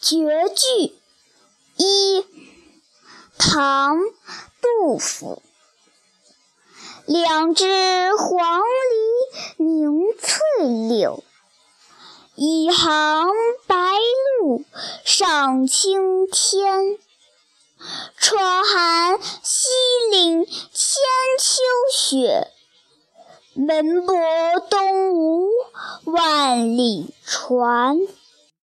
绝句一唐杜甫两只黄鹂鸣翠柳一行白鹭上青天窗含西岭千秋雪门泊东吴万里船